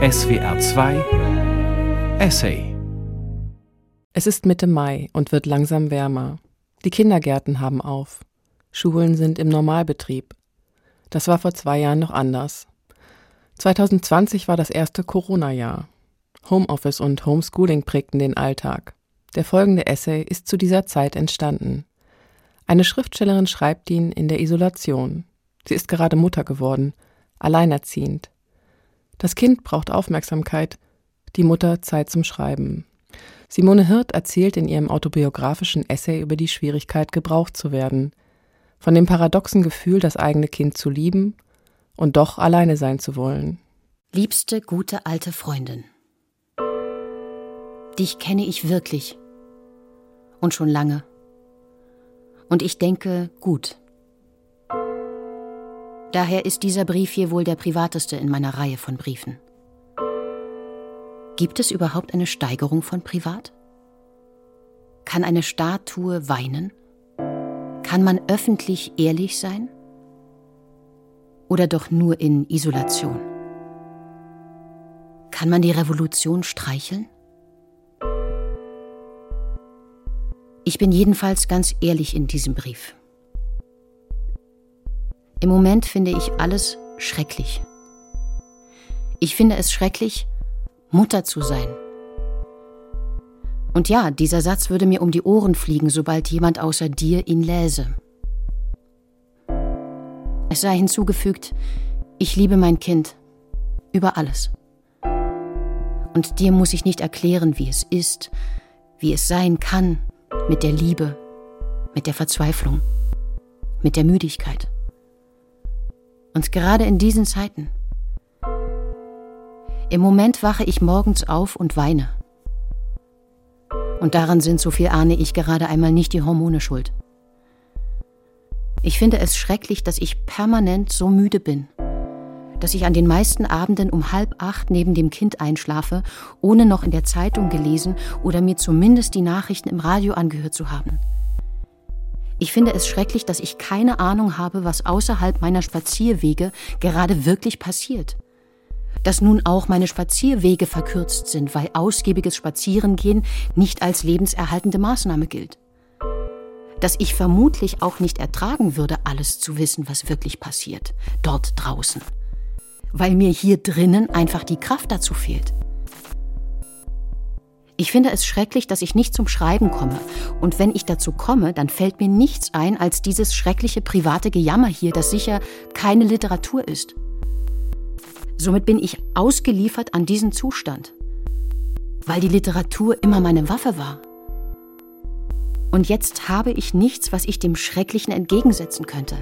SWR 2 Essay Es ist Mitte Mai und wird langsam wärmer. Die Kindergärten haben auf. Schulen sind im Normalbetrieb. Das war vor zwei Jahren noch anders. 2020 war das erste Corona-Jahr. Homeoffice und Homeschooling prägten den Alltag. Der folgende Essay ist zu dieser Zeit entstanden. Eine Schriftstellerin schreibt ihn in der Isolation. Sie ist gerade Mutter geworden, alleinerziehend. Das Kind braucht Aufmerksamkeit, die Mutter Zeit zum Schreiben. Simone Hirt erzählt in ihrem autobiografischen Essay über die Schwierigkeit, gebraucht zu werden, von dem paradoxen Gefühl, das eigene Kind zu lieben und doch alleine sein zu wollen. Liebste gute alte Freundin, dich kenne ich wirklich und schon lange. Und ich denke gut. Daher ist dieser Brief hier wohl der privateste in meiner Reihe von Briefen. Gibt es überhaupt eine Steigerung von privat? Kann eine Statue weinen? Kann man öffentlich ehrlich sein? Oder doch nur in Isolation? Kann man die Revolution streicheln? Ich bin jedenfalls ganz ehrlich in diesem Brief. Im Moment finde ich alles schrecklich. Ich finde es schrecklich, Mutter zu sein. Und ja, dieser Satz würde mir um die Ohren fliegen, sobald jemand außer dir ihn läse. Es sei hinzugefügt, ich liebe mein Kind über alles. Und dir muss ich nicht erklären, wie es ist, wie es sein kann, mit der Liebe, mit der Verzweiflung, mit der Müdigkeit. Und gerade in diesen Zeiten. Im Moment wache ich morgens auf und weine. Und daran sind, so viel ahne ich, gerade einmal nicht die Hormone schuld. Ich finde es schrecklich, dass ich permanent so müde bin, dass ich an den meisten Abenden um halb acht neben dem Kind einschlafe, ohne noch in der Zeitung gelesen oder mir zumindest die Nachrichten im Radio angehört zu haben. Ich finde es schrecklich, dass ich keine Ahnung habe, was außerhalb meiner Spazierwege gerade wirklich passiert. Dass nun auch meine Spazierwege verkürzt sind, weil ausgiebiges Spazierengehen nicht als lebenserhaltende Maßnahme gilt. Dass ich vermutlich auch nicht ertragen würde, alles zu wissen, was wirklich passiert, dort draußen. Weil mir hier drinnen einfach die Kraft dazu fehlt. Ich finde es schrecklich, dass ich nicht zum Schreiben komme. Und wenn ich dazu komme, dann fällt mir nichts ein als dieses schreckliche private Gejammer hier, das sicher keine Literatur ist. Somit bin ich ausgeliefert an diesen Zustand, weil die Literatur immer meine Waffe war. Und jetzt habe ich nichts, was ich dem Schrecklichen entgegensetzen könnte.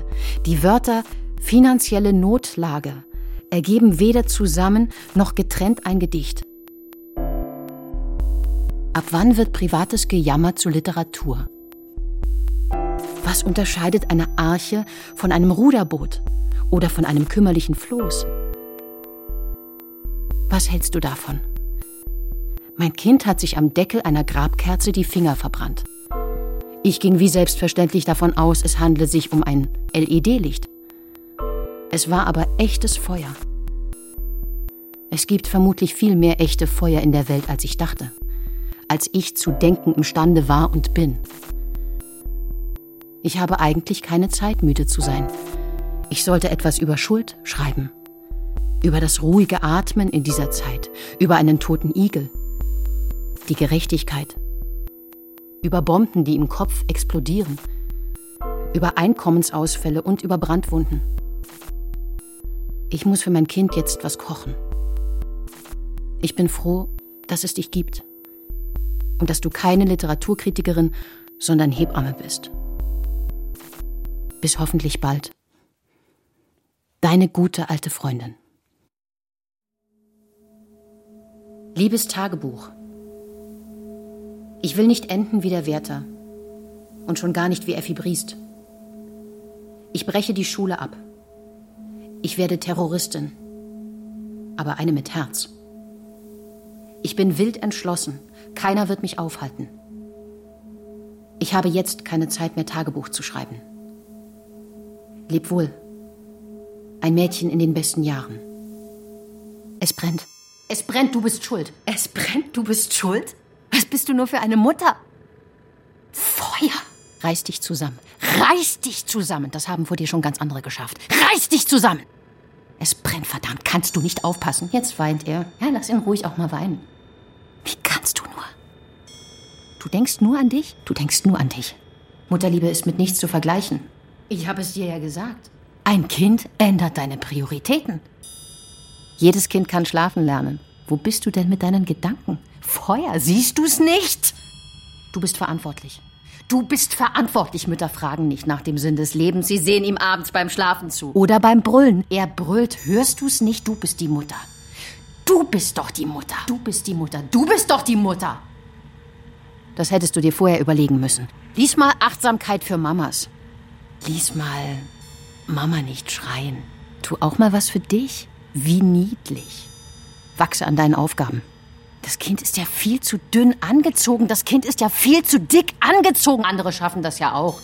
Die Wörter finanzielle Notlage ergeben weder zusammen noch getrennt ein Gedicht. Ab wann wird privates Gejammer zur Literatur? Was unterscheidet eine Arche von einem Ruderboot oder von einem kümmerlichen Floß? Was hältst du davon? Mein Kind hat sich am Deckel einer Grabkerze die Finger verbrannt. Ich ging wie selbstverständlich davon aus, es handle sich um ein LED-Licht. Es war aber echtes Feuer. Es gibt vermutlich viel mehr echte Feuer in der Welt, als ich dachte als ich zu denken imstande war und bin. Ich habe eigentlich keine Zeit, müde zu sein. Ich sollte etwas über Schuld schreiben. Über das ruhige Atmen in dieser Zeit. Über einen toten Igel. Die Gerechtigkeit. Über Bomben, die im Kopf explodieren. Über Einkommensausfälle und über Brandwunden. Ich muss für mein Kind jetzt was kochen. Ich bin froh, dass es dich gibt und dass du keine Literaturkritikerin, sondern Hebamme bist. Bis hoffentlich bald. Deine gute alte Freundin. Liebes Tagebuch. Ich will nicht enden wie der Wärter und schon gar nicht wie Effi Briest. Ich breche die Schule ab. Ich werde Terroristin, aber eine mit Herz. Ich bin wild entschlossen, keiner wird mich aufhalten. Ich habe jetzt keine Zeit mehr, Tagebuch zu schreiben. Leb wohl. Ein Mädchen in den besten Jahren. Es brennt. Es brennt, du bist schuld. Es brennt, du bist schuld? Was bist du nur für eine Mutter? Feuer! Reiß dich zusammen. Reiß dich zusammen. Das haben vor dir schon ganz andere geschafft. Reiß dich zusammen! Es brennt, verdammt. Kannst du nicht aufpassen? Jetzt weint er. Ja, lass ihn ruhig auch mal weinen. Wie kannst du? Du denkst nur an dich? Du denkst nur an dich. Mutterliebe ist mit nichts zu vergleichen. Ich habe es dir ja gesagt. Ein Kind ändert deine Prioritäten. Jedes Kind kann schlafen lernen. Wo bist du denn mit deinen Gedanken? Feuer, siehst du es nicht? Du bist verantwortlich. Du bist verantwortlich. Mütter fragen nicht nach dem Sinn des Lebens. Sie sehen ihm abends beim Schlafen zu. Oder beim Brüllen. Er brüllt. Hörst du es nicht? Du bist die Mutter. Du bist doch die Mutter. Du bist die Mutter. Du bist doch die Mutter. Das hättest du dir vorher überlegen müssen. Lies mal Achtsamkeit für Mamas. Lies mal Mama nicht schreien. Tu auch mal was für dich. Wie niedlich. Wachse an deinen Aufgaben. Das Kind ist ja viel zu dünn angezogen. Das Kind ist ja viel zu dick angezogen. Andere schaffen das ja auch.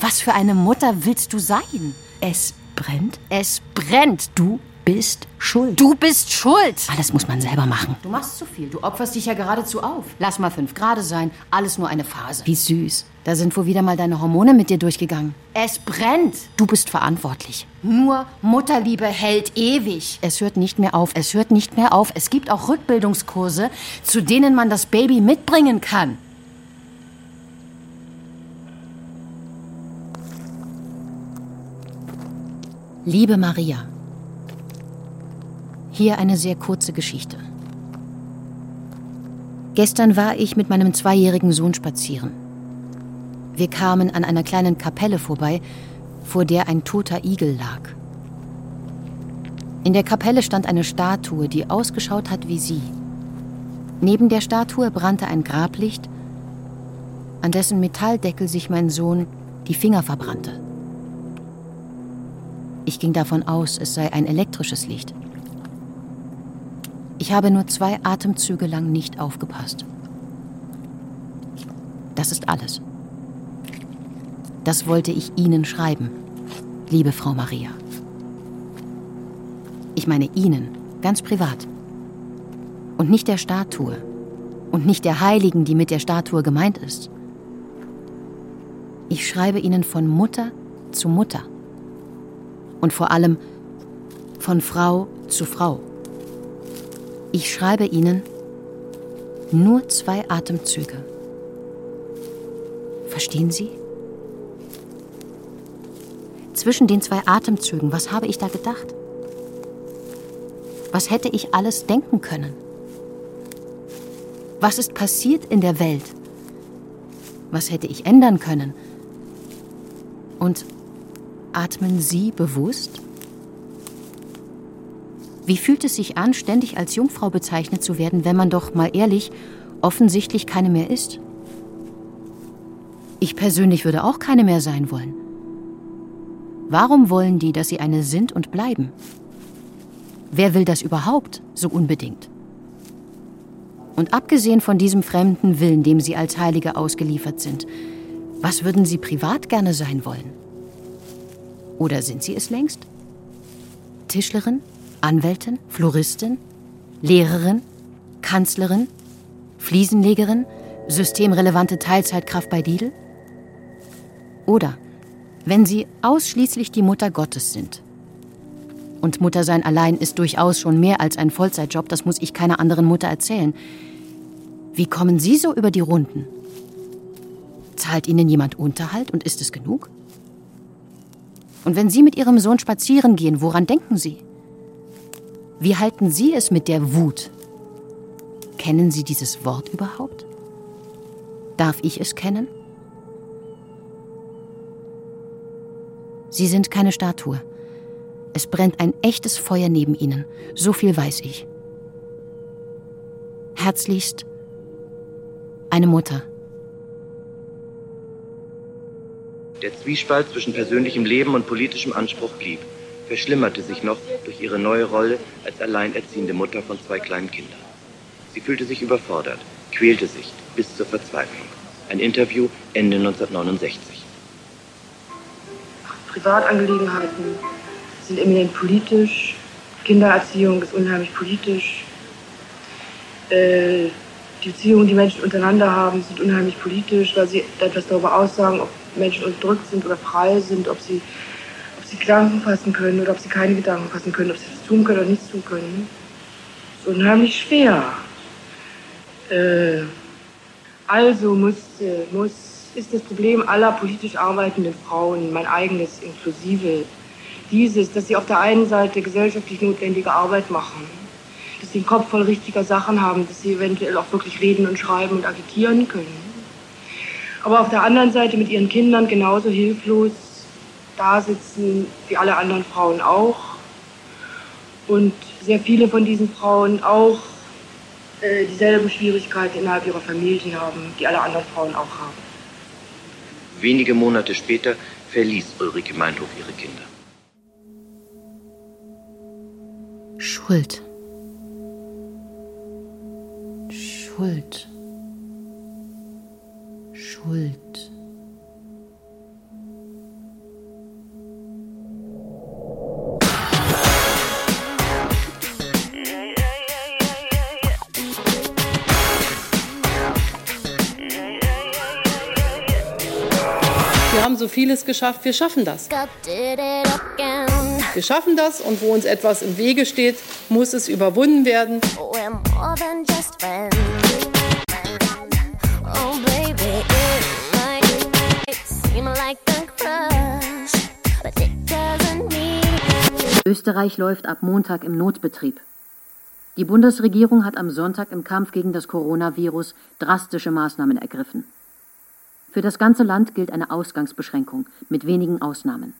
Was für eine Mutter willst du sein? Es brennt. Es brennt. Du bist schuld. Du bist schuld. Alles muss man selber machen. Du machst zu viel. Du opferst dich ja geradezu auf. Lass mal fünf Grade sein. Alles nur eine Phase. Wie süß. Da sind wohl wieder mal deine Hormone mit dir durchgegangen. Es brennt. Du bist verantwortlich. Nur Mutterliebe hält ewig. Es hört nicht mehr auf. Es hört nicht mehr auf. Es gibt auch Rückbildungskurse, zu denen man das Baby mitbringen kann. Liebe Maria, hier eine sehr kurze Geschichte. Gestern war ich mit meinem zweijährigen Sohn spazieren. Wir kamen an einer kleinen Kapelle vorbei, vor der ein toter Igel lag. In der Kapelle stand eine Statue, die ausgeschaut hat wie sie. Neben der Statue brannte ein Grablicht, an dessen Metalldeckel sich mein Sohn die Finger verbrannte. Ich ging davon aus, es sei ein elektrisches Licht. Ich habe nur zwei Atemzüge lang nicht aufgepasst. Das ist alles. Das wollte ich Ihnen schreiben, liebe Frau Maria. Ich meine Ihnen, ganz privat. Und nicht der Statue. Und nicht der Heiligen, die mit der Statue gemeint ist. Ich schreibe Ihnen von Mutter zu Mutter. Und vor allem von Frau zu Frau. Ich schreibe Ihnen nur zwei Atemzüge. Verstehen Sie? Zwischen den zwei Atemzügen, was habe ich da gedacht? Was hätte ich alles denken können? Was ist passiert in der Welt? Was hätte ich ändern können? Und atmen Sie bewusst? Wie fühlt es sich an, ständig als Jungfrau bezeichnet zu werden, wenn man doch mal ehrlich offensichtlich keine mehr ist? Ich persönlich würde auch keine mehr sein wollen. Warum wollen die, dass sie eine sind und bleiben? Wer will das überhaupt so unbedingt? Und abgesehen von diesem fremden Willen, dem sie als Heilige ausgeliefert sind, was würden sie privat gerne sein wollen? Oder sind sie es längst? Tischlerin? Anwältin, Floristin, Lehrerin, Kanzlerin, Fliesenlegerin, systemrelevante Teilzeitkraft bei Lidl? Oder wenn sie ausschließlich die Mutter Gottes sind. Und Muttersein allein ist durchaus schon mehr als ein Vollzeitjob, das muss ich keiner anderen Mutter erzählen. Wie kommen Sie so über die Runden? Zahlt Ihnen jemand Unterhalt und ist es genug? Und wenn Sie mit Ihrem Sohn spazieren gehen, woran denken Sie? Wie halten Sie es mit der Wut? Kennen Sie dieses Wort überhaupt? Darf ich es kennen? Sie sind keine Statue. Es brennt ein echtes Feuer neben Ihnen. So viel weiß ich. Herzlichst, eine Mutter. Der Zwiespalt zwischen persönlichem Leben und politischem Anspruch blieb verschlimmerte sich noch durch ihre neue Rolle als alleinerziehende Mutter von zwei kleinen Kindern. Sie fühlte sich überfordert, quälte sich bis zur Verzweiflung. Ein Interview Ende 1969. Privatangelegenheiten sind eminent politisch. Kindererziehung ist unheimlich politisch. Äh, die Beziehungen, die Menschen untereinander haben, sind unheimlich politisch, weil sie etwas darüber aussagen, ob Menschen unterdrückt sind oder frei sind, ob sie, sie Gedanken fassen können oder ob sie keine Gedanken fassen können, ob sie das tun können oder nichts tun können. Das ist unheimlich schwer. Äh, also muss, äh, muss, ist das Problem aller politisch arbeitenden Frauen, mein eigenes inklusive, dieses, dass sie auf der einen Seite gesellschaftlich notwendige Arbeit machen, dass sie den Kopf voll richtiger Sachen haben, dass sie eventuell auch wirklich reden und schreiben und agitieren können. Aber auf der anderen Seite mit ihren Kindern genauso hilflos da sitzen wie alle anderen Frauen auch. Und sehr viele von diesen Frauen auch äh, dieselben Schwierigkeiten innerhalb ihrer Familien haben, die alle anderen Frauen auch haben. Wenige Monate später verließ Ulrike Meinhof ihre Kinder. Schuld. Schuld. Schuld. Vieles geschafft, wir schaffen das. Wir schaffen das und wo uns etwas im Wege steht, muss es überwunden werden. Oh, Österreich läuft ab Montag im Notbetrieb. Die Bundesregierung hat am Sonntag im Kampf gegen das Coronavirus drastische Maßnahmen ergriffen. Für das ganze Land gilt eine Ausgangsbeschränkung mit wenigen Ausnahmen.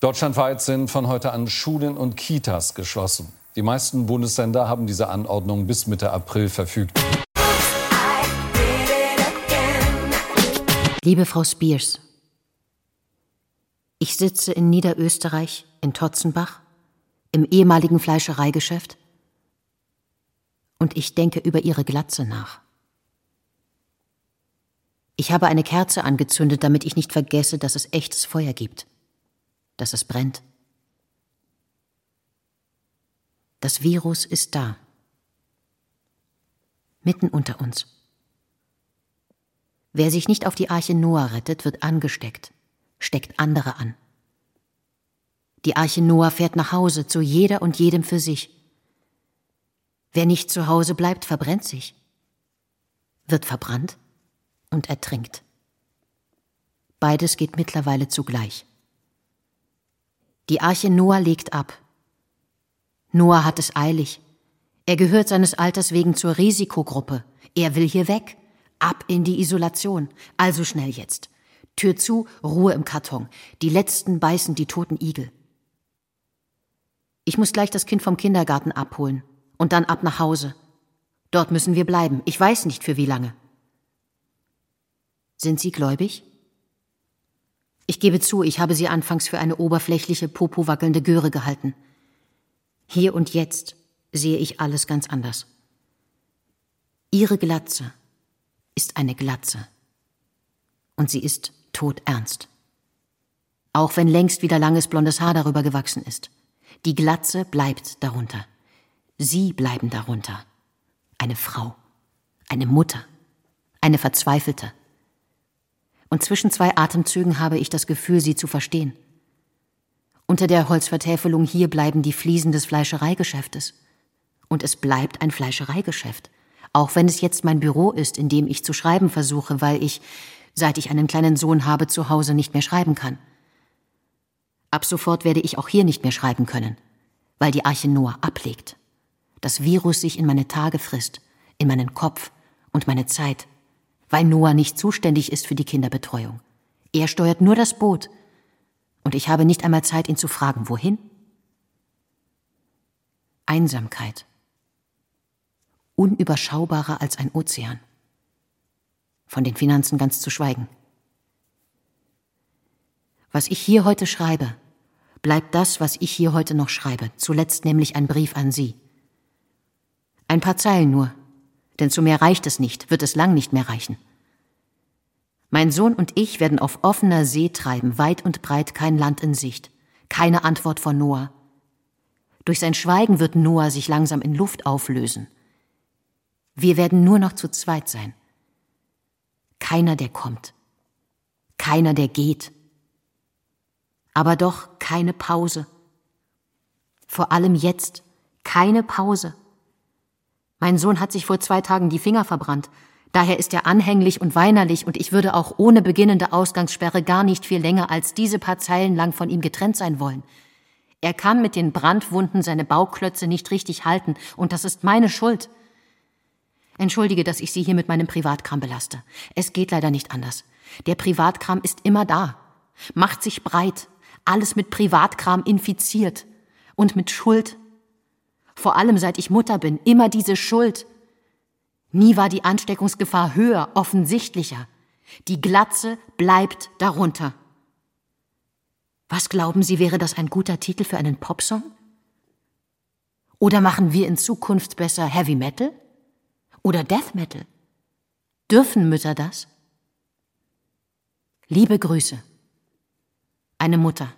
Deutschlandweit sind von heute an Schulen und Kitas geschlossen. Die meisten Bundesländer haben diese Anordnung bis Mitte April verfügt. Liebe Frau Spears, ich sitze in Niederösterreich, in Totzenbach, im ehemaligen Fleischereigeschäft und ich denke über Ihre Glatze nach. Ich habe eine Kerze angezündet, damit ich nicht vergesse, dass es echtes Feuer gibt, dass es brennt. Das Virus ist da, mitten unter uns. Wer sich nicht auf die Arche Noah rettet, wird angesteckt, steckt andere an. Die Arche Noah fährt nach Hause, zu jeder und jedem für sich. Wer nicht zu Hause bleibt, verbrennt sich, wird verbrannt und ertrinkt. Beides geht mittlerweile zugleich. Die Arche Noah legt ab. Noah hat es eilig. Er gehört seines Alters wegen zur Risikogruppe. Er will hier weg. Ab in die Isolation. Also schnell jetzt. Tür zu, Ruhe im Karton. Die letzten beißen die toten Igel. Ich muss gleich das Kind vom Kindergarten abholen und dann ab nach Hause. Dort müssen wir bleiben. Ich weiß nicht für wie lange. Sind Sie gläubig? Ich gebe zu, ich habe Sie anfangs für eine oberflächliche, popowackelnde Göre gehalten. Hier und jetzt sehe ich alles ganz anders. Ihre Glatze ist eine Glatze. Und sie ist todernst. Auch wenn längst wieder langes blondes Haar darüber gewachsen ist. Die Glatze bleibt darunter. Sie bleiben darunter. Eine Frau, eine Mutter, eine Verzweifelte. Und zwischen zwei Atemzügen habe ich das Gefühl, sie zu verstehen. Unter der Holzvertäfelung hier bleiben die Fliesen des Fleischereigeschäftes. Und es bleibt ein Fleischereigeschäft. Auch wenn es jetzt mein Büro ist, in dem ich zu schreiben versuche, weil ich, seit ich einen kleinen Sohn habe, zu Hause nicht mehr schreiben kann. Ab sofort werde ich auch hier nicht mehr schreiben können, weil die Arche Noah ablegt das Virus sich in meine Tage frisst, in meinen Kopf und meine Zeit, weil Noah nicht zuständig ist für die Kinderbetreuung. Er steuert nur das Boot. Und ich habe nicht einmal Zeit, ihn zu fragen, wohin? Einsamkeit. Unüberschaubarer als ein Ozean. Von den Finanzen ganz zu schweigen. Was ich hier heute schreibe, bleibt das, was ich hier heute noch schreibe, zuletzt nämlich ein Brief an Sie. Ein paar Zeilen nur, denn zu mehr reicht es nicht, wird es lang nicht mehr reichen. Mein Sohn und ich werden auf offener See treiben, weit und breit kein Land in Sicht, keine Antwort von Noah, Durch sein Schweigen wird Noah sich langsam in Luft auflösen. Wir werden nur noch zu zweit sein. Keiner, der kommt. Keiner, der geht. Aber doch keine Pause. Vor allem jetzt keine Pause. Mein Sohn hat sich vor zwei Tagen die Finger verbrannt. Daher ist er anhänglich und weinerlich und ich würde auch ohne beginnende Ausgangssperre gar nicht viel länger als diese paar Zeilen lang von ihm getrennt sein wollen. Er kann mit den Brandwunden seine Bauklötze nicht richtig halten und das ist meine Schuld. Entschuldige, dass ich Sie hier mit meinem Privatkram belaste. Es geht leider nicht anders. Der Privatkram ist immer da, macht sich breit, alles mit Privatkram infiziert und mit Schuld. Vor allem seit ich Mutter bin, immer diese Schuld. Nie war die Ansteckungsgefahr höher, offensichtlicher. Die Glatze bleibt darunter. Was glauben Sie, wäre das ein guter Titel für einen Popsong? Oder machen wir in Zukunft besser Heavy Metal? Oder Death Metal? Dürfen Mütter das? Liebe Grüße. Eine Mutter.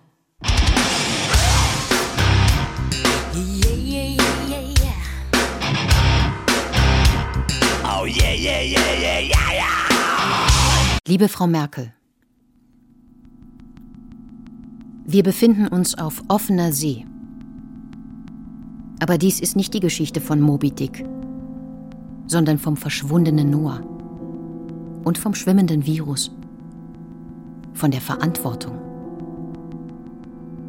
Liebe Frau Merkel, wir befinden uns auf offener See. Aber dies ist nicht die Geschichte von Moby Dick sondern vom verschwundenen Noah und vom schwimmenden Virus, von der Verantwortung,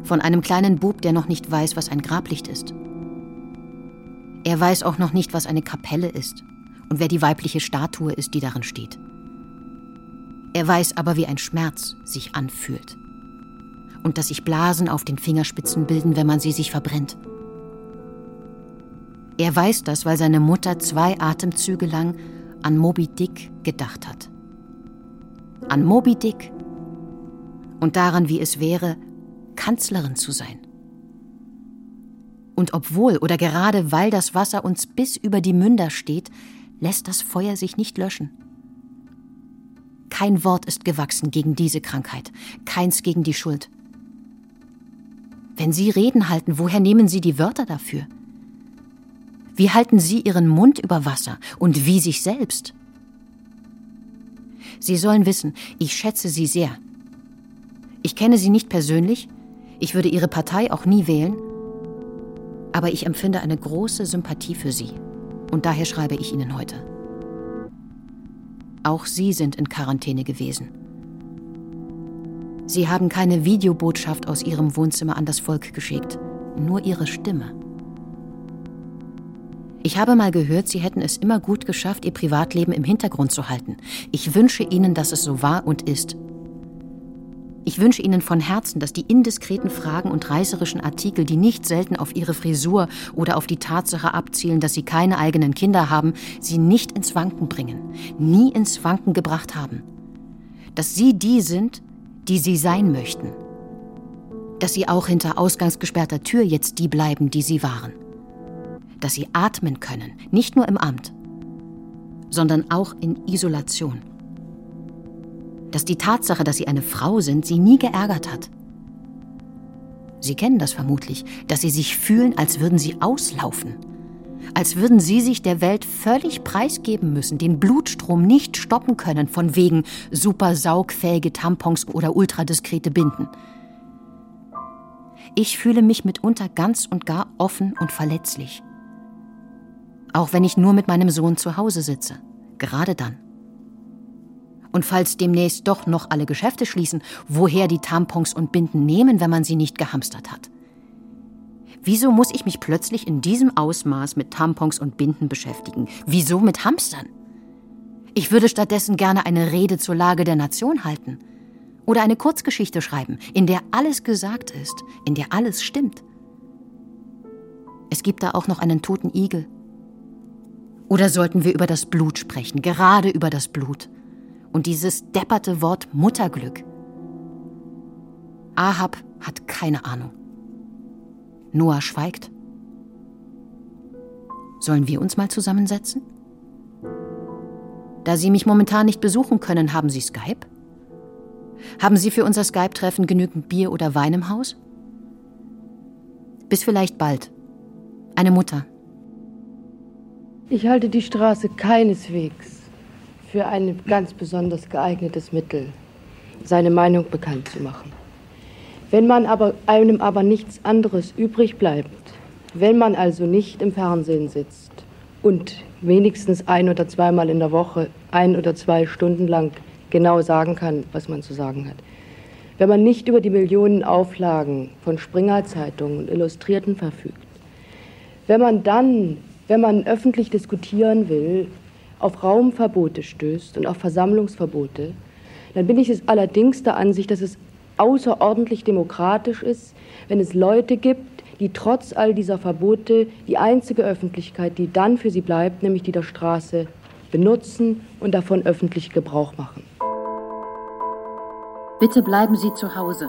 von einem kleinen Bub, der noch nicht weiß, was ein Grablicht ist. Er weiß auch noch nicht, was eine Kapelle ist und wer die weibliche Statue ist, die darin steht. Er weiß aber, wie ein Schmerz sich anfühlt und dass sich Blasen auf den Fingerspitzen bilden, wenn man sie sich verbrennt. Er weiß das, weil seine Mutter zwei Atemzüge lang an Moby Dick gedacht hat. An Moby Dick und daran, wie es wäre, Kanzlerin zu sein. Und obwohl oder gerade weil das Wasser uns bis über die Münder steht, lässt das Feuer sich nicht löschen. Kein Wort ist gewachsen gegen diese Krankheit, keins gegen die Schuld. Wenn Sie Reden halten, woher nehmen Sie die Wörter dafür? Wie halten Sie Ihren Mund über Wasser und wie sich selbst? Sie sollen wissen, ich schätze Sie sehr. Ich kenne Sie nicht persönlich, ich würde Ihre Partei auch nie wählen, aber ich empfinde eine große Sympathie für Sie und daher schreibe ich Ihnen heute. Auch Sie sind in Quarantäne gewesen. Sie haben keine Videobotschaft aus Ihrem Wohnzimmer an das Volk geschickt, nur Ihre Stimme. Ich habe mal gehört, Sie hätten es immer gut geschafft, Ihr Privatleben im Hintergrund zu halten. Ich wünsche Ihnen, dass es so war und ist. Ich wünsche Ihnen von Herzen, dass die indiskreten Fragen und reißerischen Artikel, die nicht selten auf Ihre Frisur oder auf die Tatsache abzielen, dass Sie keine eigenen Kinder haben, Sie nicht ins Wanken bringen, nie ins Wanken gebracht haben. Dass Sie die sind, die Sie sein möchten. Dass Sie auch hinter ausgangsgesperrter Tür jetzt die bleiben, die Sie waren dass sie atmen können, nicht nur im Amt, sondern auch in Isolation. Dass die Tatsache, dass sie eine Frau sind, sie nie geärgert hat. Sie kennen das vermutlich, dass sie sich fühlen, als würden sie auslaufen, als würden sie sich der Welt völlig preisgeben müssen, den Blutstrom nicht stoppen können, von wegen super saugfähige Tampons oder ultradiskrete Binden. Ich fühle mich mitunter ganz und gar offen und verletzlich. Auch wenn ich nur mit meinem Sohn zu Hause sitze. Gerade dann. Und falls demnächst doch noch alle Geschäfte schließen, woher die Tampons und Binden nehmen, wenn man sie nicht gehamstert hat? Wieso muss ich mich plötzlich in diesem Ausmaß mit Tampons und Binden beschäftigen? Wieso mit Hamstern? Ich würde stattdessen gerne eine Rede zur Lage der Nation halten. Oder eine Kurzgeschichte schreiben, in der alles gesagt ist, in der alles stimmt. Es gibt da auch noch einen toten Igel, oder sollten wir über das Blut sprechen, gerade über das Blut? Und dieses depperte Wort Mutterglück. Ahab hat keine Ahnung. Noah schweigt. Sollen wir uns mal zusammensetzen? Da Sie mich momentan nicht besuchen können, haben Sie Skype? Haben Sie für unser Skype-Treffen genügend Bier oder Wein im Haus? Bis vielleicht bald, Eine Mutter. Ich halte die Straße keineswegs für ein ganz besonders geeignetes Mittel, seine Meinung bekannt zu machen. Wenn man aber einem aber nichts anderes übrig bleibt, wenn man also nicht im Fernsehen sitzt und wenigstens ein oder zweimal in der Woche ein oder zwei Stunden lang genau sagen kann, was man zu sagen hat, wenn man nicht über die Millionen Auflagen von Springer-Zeitungen und Illustrierten verfügt, wenn man dann, wenn man öffentlich diskutieren will, auf Raumverbote stößt und auf Versammlungsverbote, dann bin ich es allerdings der Ansicht, dass es außerordentlich demokratisch ist, wenn es Leute gibt, die trotz all dieser Verbote die einzige Öffentlichkeit, die dann für sie bleibt, nämlich die der Straße, benutzen und davon öffentlich Gebrauch machen. Bitte bleiben Sie zu Hause.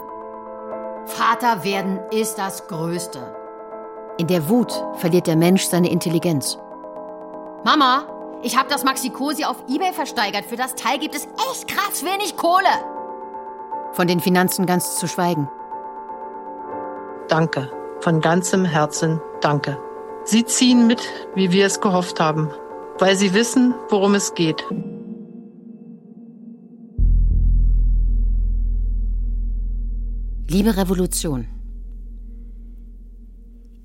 Vater werden ist das Größte. In der Wut verliert der Mensch seine Intelligenz. Mama, ich habe das Maxi Cosi auf Ebay versteigert. Für das Teil gibt es echt krass wenig Kohle. Von den Finanzen ganz zu schweigen. Danke. Von ganzem Herzen danke. Sie ziehen mit, wie wir es gehofft haben, weil Sie wissen, worum es geht. Liebe Revolution,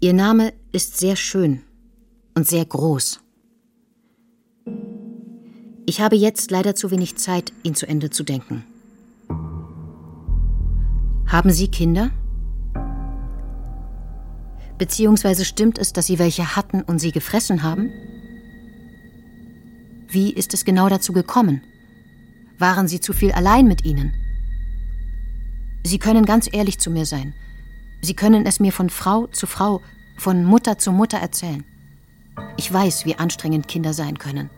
Ihr Name ist sehr schön und sehr groß. Ich habe jetzt leider zu wenig Zeit, ihn zu Ende zu denken. Haben Sie Kinder? Beziehungsweise stimmt es, dass Sie welche hatten und sie gefressen haben? Wie ist es genau dazu gekommen? Waren Sie zu viel allein mit ihnen? Sie können ganz ehrlich zu mir sein. Sie können es mir von Frau zu Frau, von Mutter zu Mutter erzählen. Ich weiß, wie anstrengend Kinder sein können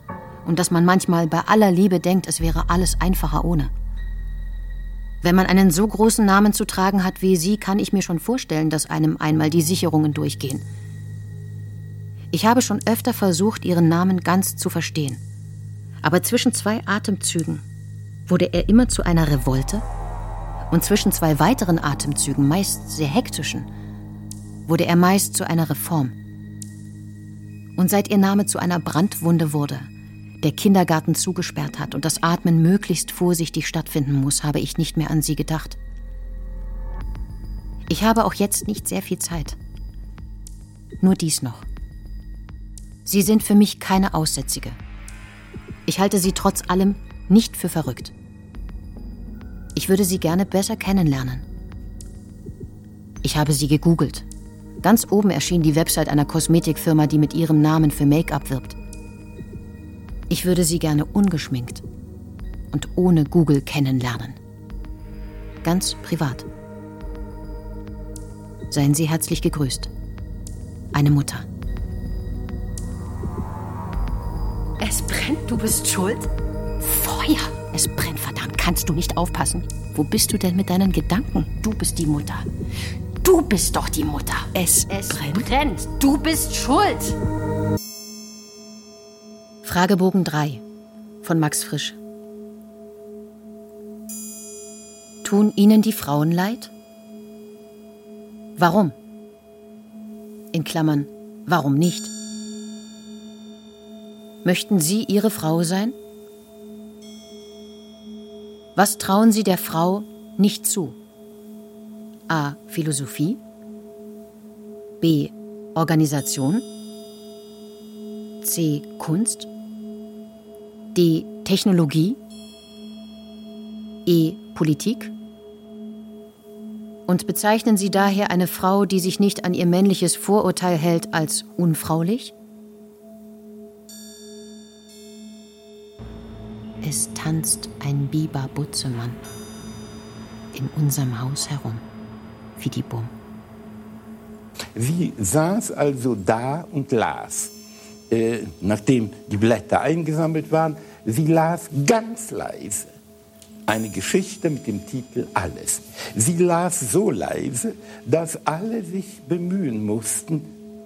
und dass man manchmal bei aller Liebe denkt, es wäre alles einfacher ohne. Wenn man einen so großen Namen zu tragen hat wie Sie, kann ich mir schon vorstellen, dass einem einmal die Sicherungen durchgehen. Ich habe schon öfter versucht, Ihren Namen ganz zu verstehen. Aber zwischen zwei Atemzügen wurde er immer zu einer Revolte und zwischen zwei weiteren Atemzügen, meist sehr hektischen, wurde er meist zu einer Reform. Und seit Ihr Name zu einer Brandwunde wurde, der Kindergarten zugesperrt hat und das Atmen möglichst vorsichtig stattfinden muss, habe ich nicht mehr an sie gedacht. Ich habe auch jetzt nicht sehr viel Zeit. Nur dies noch. Sie sind für mich keine Aussätzige. Ich halte sie trotz allem nicht für verrückt. Ich würde sie gerne besser kennenlernen. Ich habe sie gegoogelt. Ganz oben erschien die Website einer Kosmetikfirma, die mit ihrem Namen für Make-up wirbt. Ich würde sie gerne ungeschminkt und ohne Google kennenlernen. Ganz privat. Seien Sie herzlich gegrüßt. Eine Mutter. Es brennt, du bist schuld? Feuer! Es brennt, verdammt, kannst du nicht aufpassen? Wo bist du denn mit deinen Gedanken? Du bist die Mutter. Du bist doch die Mutter. Es, es brennt. brennt. Du bist schuld. Fragebogen 3 von Max Frisch. Tun Ihnen die Frauen leid? Warum? In Klammern, warum nicht? Möchten Sie Ihre Frau sein? Was trauen Sie der Frau nicht zu? A. Philosophie. B. Organisation. C. Kunst. D. Technologie. E. Politik. Und bezeichnen Sie daher eine Frau, die sich nicht an ihr männliches Vorurteil hält, als unfraulich? Es tanzt ein Biber Butzemann in unserem Haus herum, wie die Bum. Sie saß also da und las äh, nachdem die Blätter eingesammelt waren, sie las ganz leise eine Geschichte mit dem Titel Alles. Sie las so leise, dass alle sich bemühen mussten,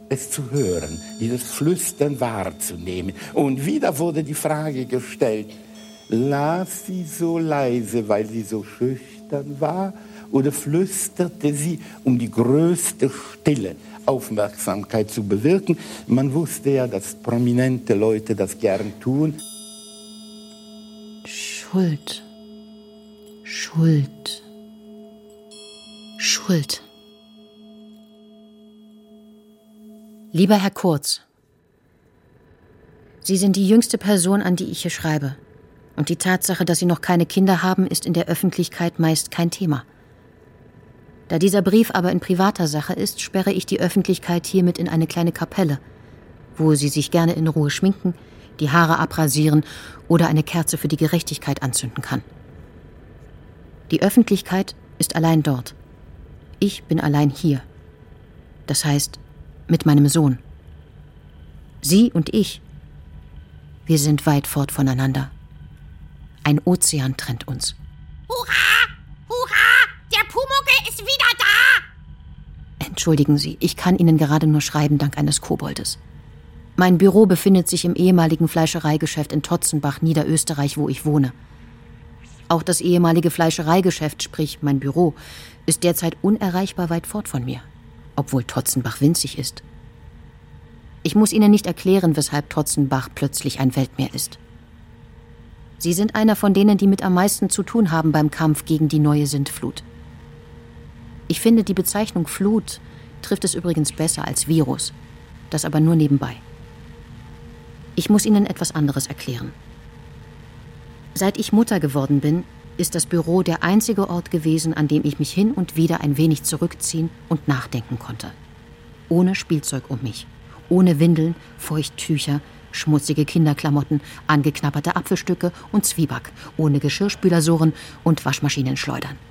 es zu hören, dieses Flüstern wahrzunehmen. Und wieder wurde die Frage gestellt, las sie so leise, weil sie so schüchtern war, oder flüsterte sie, um die größte Stille Aufmerksamkeit zu bewirken. Man wusste ja, dass prominente Leute das gern tun. Schuld. Schuld. Schuld. Lieber Herr Kurz, Sie sind die jüngste Person, an die ich hier schreibe. Und die Tatsache, dass Sie noch keine Kinder haben, ist in der Öffentlichkeit meist kein Thema. Da dieser Brief aber in privater Sache ist, sperre ich die Öffentlichkeit hiermit in eine kleine Kapelle, wo Sie sich gerne in Ruhe schminken, die Haare abrasieren oder eine Kerze für die Gerechtigkeit anzünden kann. Die Öffentlichkeit ist allein dort. Ich bin allein hier. Das heißt, mit meinem Sohn. Sie und ich, wir sind weit fort voneinander. Ein Ozean trennt uns. Hurra! Der Pumuckel ist wieder da! Entschuldigen Sie, ich kann Ihnen gerade nur schreiben dank eines Koboldes. Mein Büro befindet sich im ehemaligen Fleischereigeschäft in Totzenbach, Niederösterreich, wo ich wohne. Auch das ehemalige Fleischereigeschäft, sprich mein Büro, ist derzeit unerreichbar weit fort von mir, obwohl Totzenbach winzig ist. Ich muss Ihnen nicht erklären, weshalb Totzenbach plötzlich ein Weltmeer ist. Sie sind einer von denen, die mit am meisten zu tun haben beim Kampf gegen die neue Sintflut. Ich finde, die Bezeichnung Flut trifft es übrigens besser als Virus. Das aber nur nebenbei. Ich muss Ihnen etwas anderes erklären. Seit ich Mutter geworden bin, ist das Büro der einzige Ort gewesen, an dem ich mich hin und wieder ein wenig zurückziehen und nachdenken konnte. Ohne Spielzeug um mich, ohne Windeln, Feuchttücher, schmutzige Kinderklamotten, angeknabberte Apfelstücke und Zwieback, ohne Geschirrspülersohren und Waschmaschinenschleudern.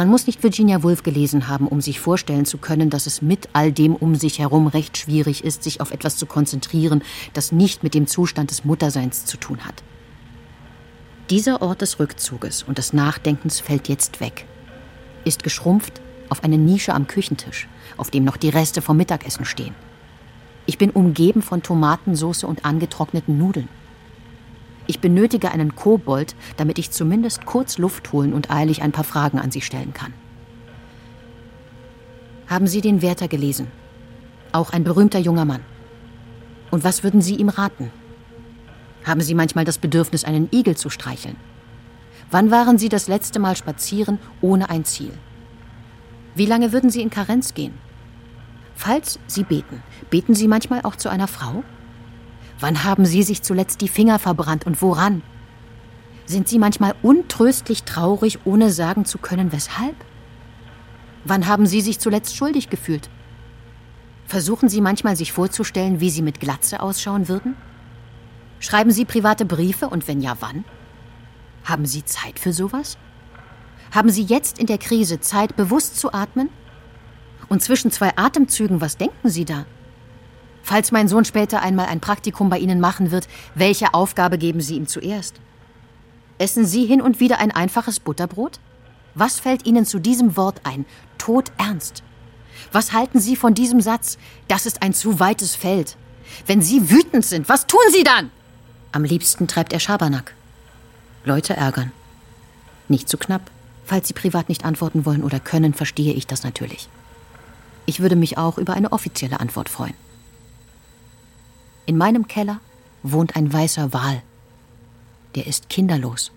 Man muss nicht Virginia Woolf gelesen haben, um sich vorstellen zu können, dass es mit all dem um sich herum recht schwierig ist, sich auf etwas zu konzentrieren, das nicht mit dem Zustand des Mutterseins zu tun hat. Dieser Ort des Rückzuges und des Nachdenkens fällt jetzt weg, ist geschrumpft auf eine Nische am Küchentisch, auf dem noch die Reste vom Mittagessen stehen. Ich bin umgeben von Tomatensauce und angetrockneten Nudeln. Ich benötige einen Kobold, damit ich zumindest kurz Luft holen und eilig ein paar Fragen an Sie stellen kann. Haben Sie den Wärter gelesen? Auch ein berühmter junger Mann. Und was würden Sie ihm raten? Haben Sie manchmal das Bedürfnis, einen Igel zu streicheln? Wann waren Sie das letzte Mal spazieren ohne ein Ziel? Wie lange würden Sie in Karenz gehen? Falls Sie beten, beten Sie manchmal auch zu einer Frau? Wann haben Sie sich zuletzt die Finger verbrannt und woran? Sind Sie manchmal untröstlich traurig, ohne sagen zu können, weshalb? Wann haben Sie sich zuletzt schuldig gefühlt? Versuchen Sie manchmal sich vorzustellen, wie Sie mit Glatze ausschauen würden? Schreiben Sie private Briefe und wenn ja, wann? Haben Sie Zeit für sowas? Haben Sie jetzt in der Krise Zeit, bewusst zu atmen? Und zwischen zwei Atemzügen, was denken Sie da? Falls mein Sohn später einmal ein Praktikum bei Ihnen machen wird, welche Aufgabe geben Sie ihm zuerst? Essen Sie hin und wieder ein einfaches Butterbrot? Was fällt Ihnen zu diesem Wort ein? Tod ernst. Was halten Sie von diesem Satz? Das ist ein zu weites Feld. Wenn Sie wütend sind, was tun Sie dann? Am liebsten treibt er Schabernack. Leute ärgern. Nicht zu knapp. Falls Sie privat nicht antworten wollen oder können, verstehe ich das natürlich. Ich würde mich auch über eine offizielle Antwort freuen. In meinem Keller wohnt ein weißer Wal. Der ist kinderlos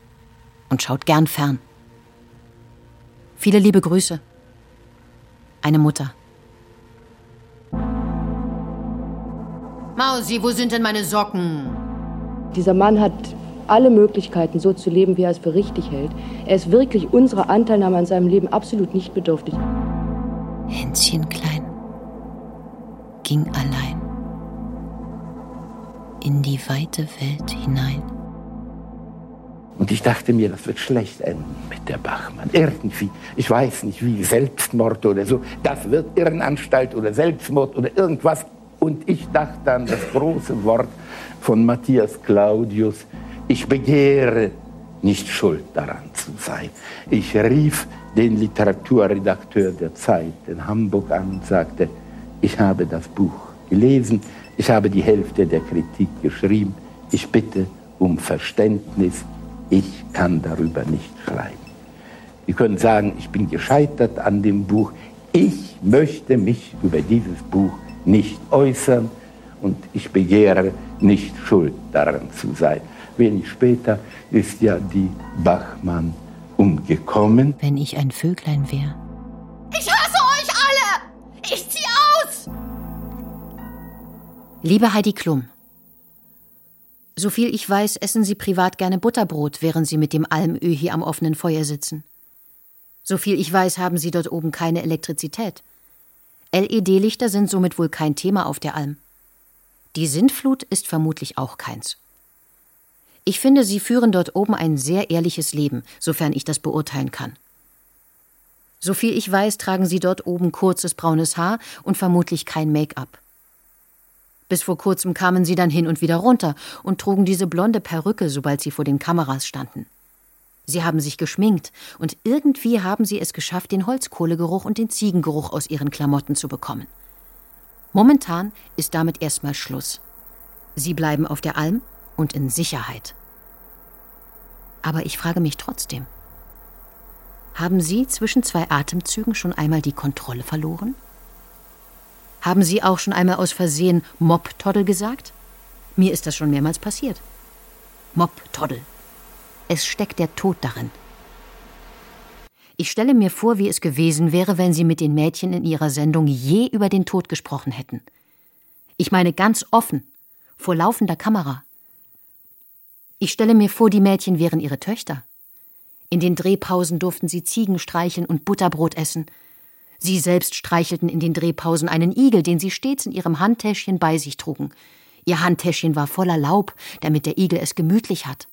und schaut gern fern. Viele liebe Grüße. Eine Mutter. Mausi, wo sind denn meine Socken? Dieser Mann hat alle Möglichkeiten, so zu leben, wie er es für richtig hält. Er ist wirklich unserer Anteilnahme an seinem Leben absolut nicht bedürftig. Hänschen klein ging allein in die weite Welt hinein. Und ich dachte mir, das wird schlecht enden mit der Bachmann. Irgendwie, ich weiß nicht wie, Selbstmord oder so. Das wird Irrenanstalt oder Selbstmord oder irgendwas. Und ich dachte an das große Wort von Matthias Claudius, ich begehre nicht schuld daran zu sein. Ich rief den Literaturredakteur der Zeit in Hamburg an und sagte, ich habe das Buch gelesen, ich habe die Hälfte der Kritik geschrieben, ich bitte um Verständnis, ich kann darüber nicht schreiben. Sie können sagen, ich bin gescheitert an dem Buch. Ich möchte mich über dieses Buch nicht äußern und ich begehre nicht schuld daran zu sein. Wenig später ist ja die Bachmann umgekommen. Wenn ich ein Vöglein wäre. Liebe Heidi Klum, soviel ich weiß, essen Sie privat gerne Butterbrot, während Sie mit dem Almöhi am offenen Feuer sitzen. Soviel ich weiß, haben Sie dort oben keine Elektrizität. LED-Lichter sind somit wohl kein Thema auf der Alm. Die Sintflut ist vermutlich auch keins. Ich finde, Sie führen dort oben ein sehr ehrliches Leben, sofern ich das beurteilen kann. Soviel ich weiß, tragen Sie dort oben kurzes braunes Haar und vermutlich kein Make-up. Bis vor kurzem kamen Sie dann hin und wieder runter und trugen diese blonde Perücke, sobald Sie vor den Kameras standen. Sie haben sich geschminkt und irgendwie haben Sie es geschafft, den Holzkohlegeruch und den Ziegengeruch aus Ihren Klamotten zu bekommen. Momentan ist damit erstmal Schluss. Sie bleiben auf der Alm und in Sicherheit. Aber ich frage mich trotzdem, haben Sie zwischen zwei Atemzügen schon einmal die Kontrolle verloren? Haben Sie auch schon einmal aus Versehen Mob-Toddel gesagt? Mir ist das schon mehrmals passiert. Mob-Toddel. Es steckt der Tod darin. Ich stelle mir vor, wie es gewesen wäre, wenn Sie mit den Mädchen in Ihrer Sendung je über den Tod gesprochen hätten. Ich meine ganz offen, vor laufender Kamera. Ich stelle mir vor, die Mädchen wären ihre Töchter. In den Drehpausen durften sie Ziegen streicheln und Butterbrot essen. Sie selbst streichelten in den Drehpausen einen Igel, den sie stets in ihrem Handtäschchen bei sich trugen. Ihr Handtäschchen war voller Laub, damit der Igel es gemütlich hat.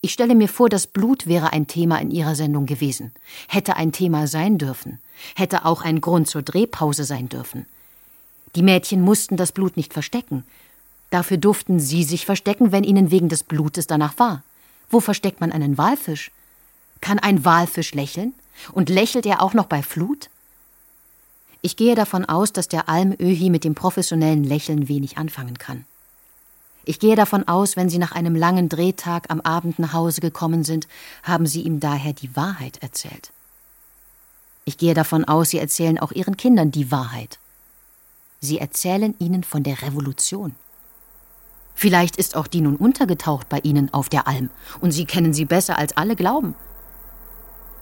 Ich stelle mir vor, das Blut wäre ein Thema in ihrer Sendung gewesen, hätte ein Thema sein dürfen, hätte auch ein Grund zur Drehpause sein dürfen. Die Mädchen mussten das Blut nicht verstecken, Dafür durften sie sich verstecken, wenn ihnen wegen des Blutes danach war. Wo versteckt man einen Walfisch? Kann ein Walfisch lächeln? Und lächelt er auch noch bei Flut? Ich gehe davon aus, dass der Almöhi mit dem professionellen Lächeln wenig anfangen kann. Ich gehe davon aus, wenn Sie nach einem langen Drehtag am Abend nach Hause gekommen sind, haben Sie ihm daher die Wahrheit erzählt. Ich gehe davon aus, Sie erzählen auch Ihren Kindern die Wahrheit. Sie erzählen ihnen von der Revolution. Vielleicht ist auch die nun untergetaucht bei Ihnen auf der Alm und Sie kennen sie besser als alle glauben.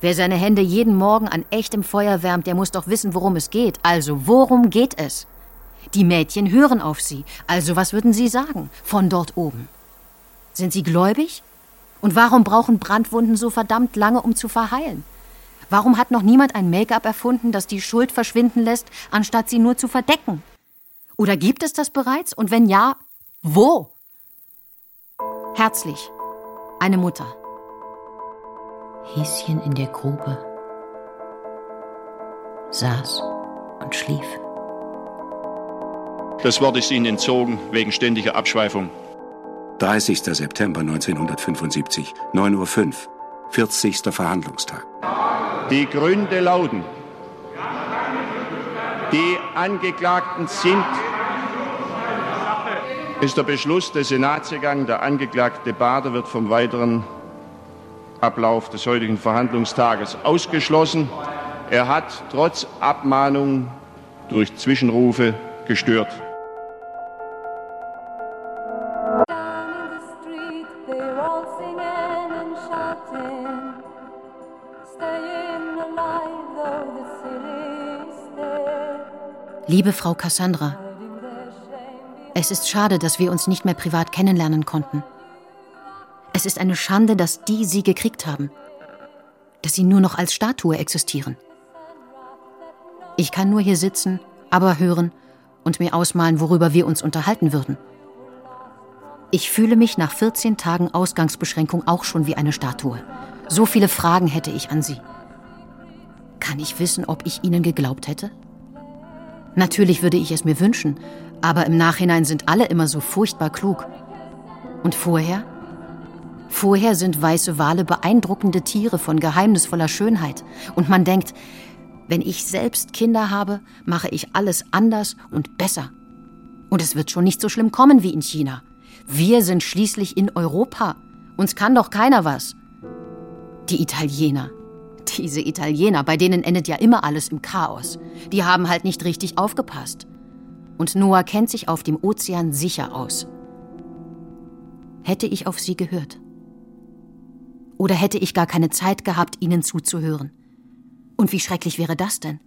Wer seine Hände jeden Morgen an echtem Feuer wärmt, der muss doch wissen, worum es geht. Also, worum geht es? Die Mädchen hören auf Sie. Also, was würden Sie sagen von dort oben? Sind Sie gläubig? Und warum brauchen Brandwunden so verdammt lange, um zu verheilen? Warum hat noch niemand ein Make-up erfunden, das die Schuld verschwinden lässt, anstatt sie nur zu verdecken? Oder gibt es das bereits? Und wenn ja, wo? Herzlich, eine Mutter. Häschen in der Grube saß und schlief. Das Wort ist Ihnen entzogen wegen ständiger Abschweifung. 30. September 1975, 9.05 Uhr, 40. Verhandlungstag. Die Gründe lauten, die Angeklagten sind ist der Beschluss des Senats gegangen. Der Angeklagte Bader wird vom weiteren Ablauf des heutigen Verhandlungstages ausgeschlossen. Er hat trotz Abmahnung durch Zwischenrufe gestört. Liebe Frau Cassandra, es ist schade, dass wir uns nicht mehr privat kennenlernen konnten. Es ist eine Schande, dass die sie gekriegt haben. Dass sie nur noch als Statue existieren. Ich kann nur hier sitzen, aber hören und mir ausmalen, worüber wir uns unterhalten würden. Ich fühle mich nach 14 Tagen Ausgangsbeschränkung auch schon wie eine Statue. So viele Fragen hätte ich an Sie. Kann ich wissen, ob ich Ihnen geglaubt hätte? Natürlich würde ich es mir wünschen, aber im Nachhinein sind alle immer so furchtbar klug. Und vorher? Vorher sind weiße Wale beeindruckende Tiere von geheimnisvoller Schönheit. Und man denkt, wenn ich selbst Kinder habe, mache ich alles anders und besser. Und es wird schon nicht so schlimm kommen wie in China. Wir sind schließlich in Europa. Uns kann doch keiner was. Die Italiener, Diese Italiener, bei denen endet ja immer alles im Chaos. Die haben halt nicht richtig aufgepasst. Und Noah kennt sich auf dem Ozean sicher aus. Hätte ich auf sie gehört? Oder hätte ich gar keine Zeit gehabt, ihnen zuzuhören? Und wie schrecklich wäre das denn?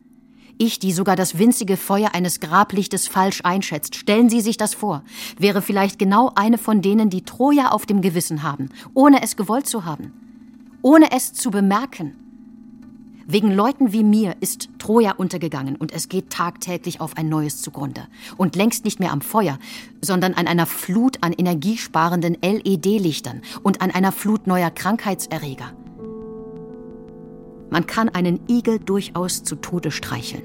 Ich, die sogar das winzige Feuer eines Grablichtes falsch einschätzt. Stellen Sie sich das vor. Wäre vielleicht genau eine von denen, die Troja auf dem Gewissen haben, ohne es gewollt zu haben. Ohne es zu bemerken. Wegen Leuten wie mir ist Troja untergegangen und es geht tagtäglich auf ein neues zugrunde. Und längst nicht mehr am Feuer, sondern an einer Flut an energiesparenden LED-Lichtern und an einer Flut neuer Krankheitserreger. Man kann einen Igel durchaus zu Tode streicheln.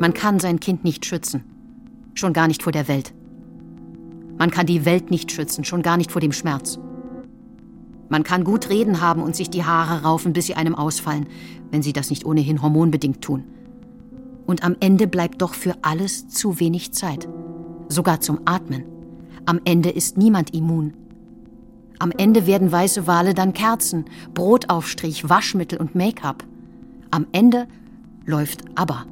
Man kann sein Kind nicht schützen, schon gar nicht vor der Welt. Man kann die Welt nicht schützen, schon gar nicht vor dem Schmerz. Man kann gut reden haben und sich die Haare raufen, bis sie einem ausfallen, wenn sie das nicht ohnehin hormonbedingt tun. Und am Ende bleibt doch für alles zu wenig Zeit. Sogar zum Atmen. Am Ende ist niemand immun. Am Ende werden weiße Wale dann Kerzen, Brotaufstrich, Waschmittel und Make-up. Am Ende läuft ABBA.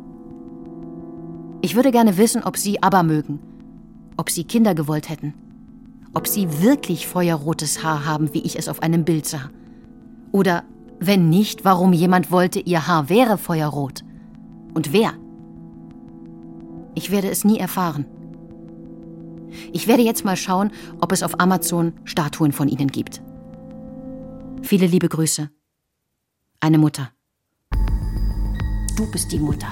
Ich würde gerne wissen, ob Sie ABBA mögen, ob Sie Kinder gewollt hätten ob sie wirklich feuerrotes Haar haben, wie ich es auf einem Bild sah. Oder wenn nicht, warum jemand wollte, ihr Haar wäre feuerrot. Und wer? Ich werde es nie erfahren. Ich werde jetzt mal schauen, ob es auf Amazon Statuen von ihnen gibt. Viele liebe Grüße. Eine Mutter. Du bist die Mutter.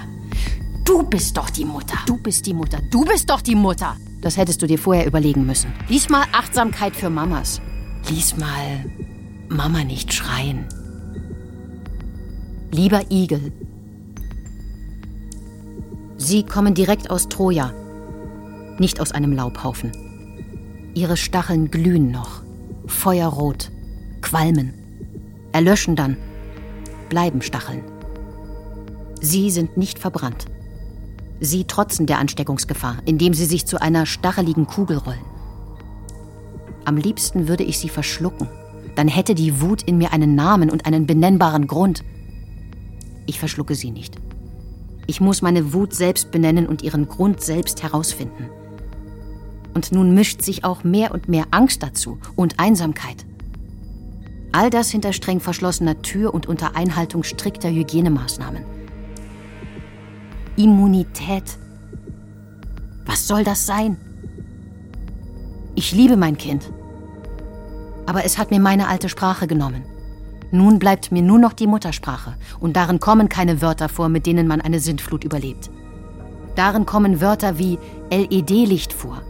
Du bist doch die Mutter. Du bist die Mutter. Du bist doch die Mutter. Das hättest du dir vorher überlegen müssen. Lies mal Achtsamkeit für Mamas. Lies mal Mama nicht schreien. Lieber Igel. Sie kommen direkt aus Troja, nicht aus einem Laubhaufen. Ihre Stacheln glühen noch, feuerrot, qualmen, erlöschen dann, bleiben Stacheln. Sie sind nicht verbrannt. Sie trotzen der Ansteckungsgefahr, indem sie sich zu einer stacheligen Kugel rollen. Am liebsten würde ich sie verschlucken. Dann hätte die Wut in mir einen Namen und einen benennbaren Grund. Ich verschlucke sie nicht. Ich muss meine Wut selbst benennen und ihren Grund selbst herausfinden. Und nun mischt sich auch mehr und mehr Angst dazu und Einsamkeit. All das hinter streng verschlossener Tür und unter Einhaltung strikter Hygienemaßnahmen. Immunität. Was soll das sein? Ich liebe mein Kind. Aber es hat mir meine alte Sprache genommen. Nun bleibt mir nur noch die Muttersprache und darin kommen keine Wörter vor, mit denen man eine Sintflut überlebt. Darin kommen Wörter wie LED-Licht vor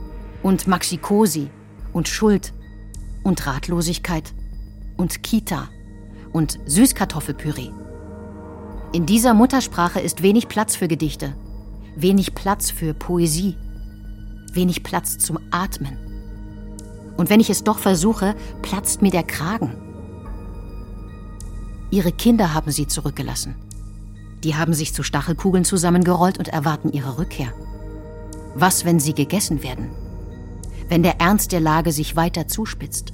und Maxikosi und Schuld und Ratlosigkeit und Kita und Süßkartoffelpüree. In dieser Muttersprache ist wenig Platz für Gedichte, wenig Platz für Poesie, wenig Platz zum Atmen. Und wenn ich es doch versuche, platzt mir der Kragen. Ihre Kinder haben sie zurückgelassen. Die haben sich zu Stachelkugeln zusammengerollt und erwarten ihre Rückkehr. Was, wenn sie gegessen werden? Wenn der Ernst der Lage sich weiter zuspitzt?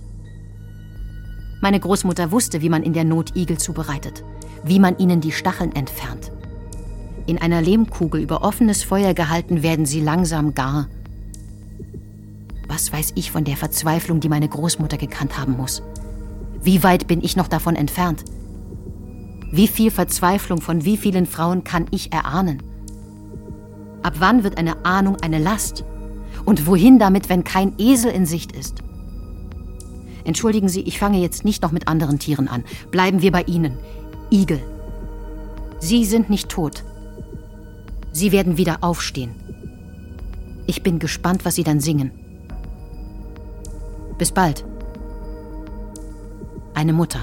Meine Großmutter wusste, wie man in der Not Igel zubereitet wie man ihnen die Stacheln entfernt. In einer Lehmkugel über offenes Feuer gehalten werden sie langsam gar. Was weiß ich von der Verzweiflung, die meine Großmutter gekannt haben muss? Wie weit bin ich noch davon entfernt? Wie viel Verzweiflung von wie vielen Frauen kann ich erahnen? Ab wann wird eine Ahnung eine Last? Und wohin damit, wenn kein Esel in Sicht ist? Entschuldigen Sie, ich fange jetzt nicht noch mit anderen Tieren an. Bleiben wir bei Ihnen. Igel. Sie sind nicht tot. Sie werden wieder aufstehen. Ich bin gespannt, was Sie dann singen. Bis bald. Eine Mutter.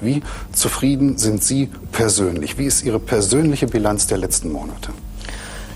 Wie zufrieden sind Sie persönlich? Wie ist Ihre persönliche Bilanz der letzten Monate?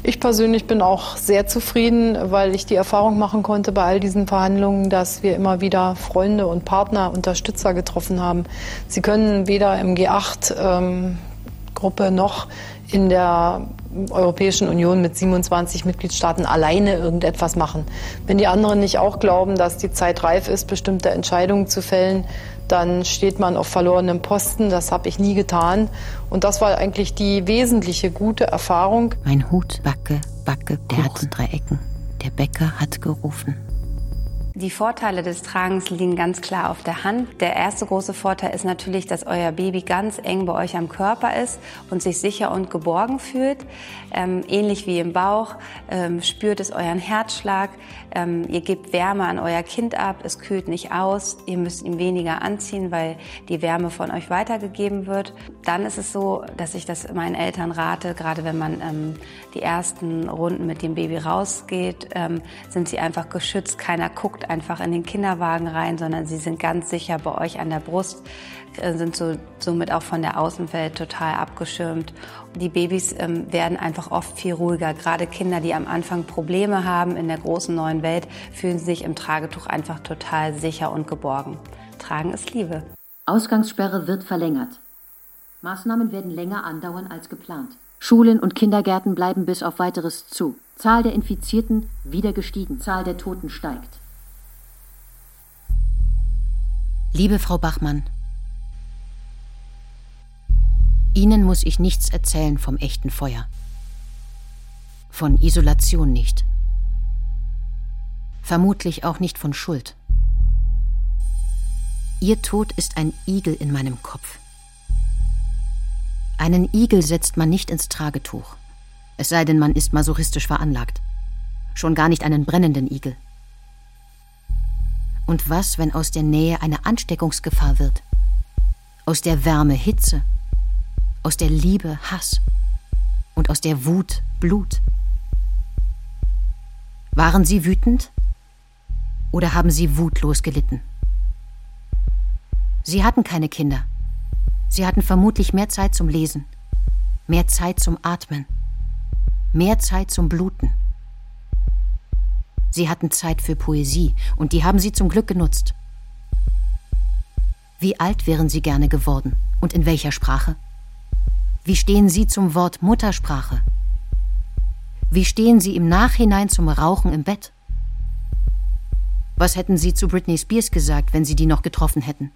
Ich persönlich bin auch sehr zufrieden, weil ich die Erfahrung machen konnte bei all diesen Verhandlungen, dass wir immer wieder Freunde und Partner, Unterstützer getroffen haben. Sie können weder im G8-Gruppe ähm, noch in der Europäischen Union mit 27 Mitgliedstaaten alleine irgendetwas machen. Wenn die anderen nicht auch glauben, dass die Zeit reif ist, bestimmte Entscheidungen zu fällen, dann steht man auf verlorenem Posten. Das habe ich nie getan. Und das war eigentlich die wesentliche gute Erfahrung. Mein Hut, Backe, Backe, der hat drei Ecken. Der Bäcker hat gerufen. Die Vorteile des Tragens liegen ganz klar auf der Hand. Der erste große Vorteil ist natürlich, dass euer Baby ganz eng bei euch am Körper ist und sich sicher und geborgen fühlt. Ähm, ähnlich wie im Bauch ähm, spürt es euren Herzschlag. Ähm, ihr gebt Wärme an euer Kind ab. Es kühlt nicht aus. Ihr müsst ihm weniger anziehen, weil die Wärme von euch weitergegeben wird. Dann ist es so, dass ich das meinen Eltern rate, gerade wenn man ähm, die ersten Runden mit dem Baby rausgeht, ähm, sind sie einfach geschützt. Keiner guckt einfach in den Kinderwagen rein, sondern sie sind ganz sicher bei euch an der Brust, äh, sind so, somit auch von der Außenwelt total abgeschirmt. Die Babys ähm, werden einfach oft viel ruhiger. Gerade Kinder, die am Anfang Probleme haben in der großen neuen Welt, fühlen sich im Tragetuch einfach total sicher und geborgen. Tragen ist Liebe. Ausgangssperre wird verlängert. Maßnahmen werden länger andauern als geplant. Schulen und Kindergärten bleiben bis auf weiteres zu. Zahl der Infizierten wieder gestiegen, Zahl der Toten steigt. Liebe Frau Bachmann, Ihnen muss ich nichts erzählen vom echten Feuer. Von Isolation nicht. Vermutlich auch nicht von Schuld. Ihr Tod ist ein Igel in meinem Kopf. Einen Igel setzt man nicht ins Tragetuch. Es sei denn, man ist masochistisch veranlagt. Schon gar nicht einen brennenden Igel. Und was, wenn aus der Nähe eine Ansteckungsgefahr wird? Aus der Wärme Hitze, aus der Liebe Hass und aus der Wut Blut. Waren Sie wütend oder haben Sie wutlos gelitten? Sie hatten keine Kinder. Sie hatten vermutlich mehr Zeit zum Lesen, mehr Zeit zum Atmen, mehr Zeit zum Bluten. Sie hatten Zeit für Poesie und die haben Sie zum Glück genutzt. Wie alt wären Sie gerne geworden und in welcher Sprache? Wie stehen Sie zum Wort Muttersprache? Wie stehen Sie im Nachhinein zum Rauchen im Bett? Was hätten Sie zu Britney Spears gesagt, wenn Sie die noch getroffen hätten?